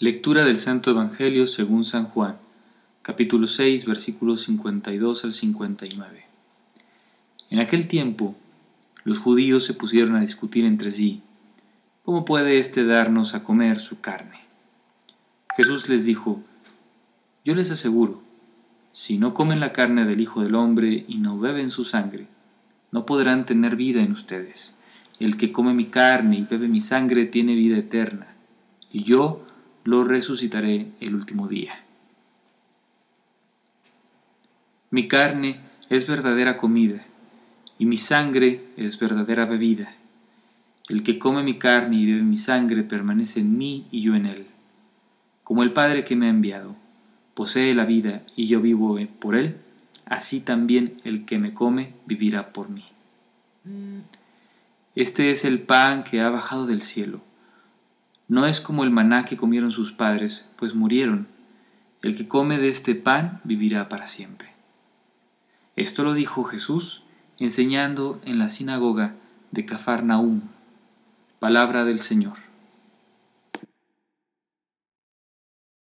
Lectura del Santo Evangelio según San Juan, capítulo 6, versículos 52 al 59. En aquel tiempo, los judíos se pusieron a discutir entre sí, ¿cómo puede éste darnos a comer su carne? Jesús les dijo, yo les aseguro, si no comen la carne del Hijo del Hombre y no beben su sangre, no podrán tener vida en ustedes. El que come mi carne y bebe mi sangre tiene vida eterna, y yo lo resucitaré el último día. Mi carne es verdadera comida, y mi sangre es verdadera bebida. El que come mi carne y bebe mi sangre permanece en mí y yo en él. Como el Padre que me ha enviado posee la vida y yo vivo por él, así también el que me come vivirá por mí. Este es el pan que ha bajado del cielo no es como el maná que comieron sus padres, pues murieron. El que come de este pan vivirá para siempre. Esto lo dijo Jesús enseñando en la sinagoga de Cafarnaúm. Palabra del Señor.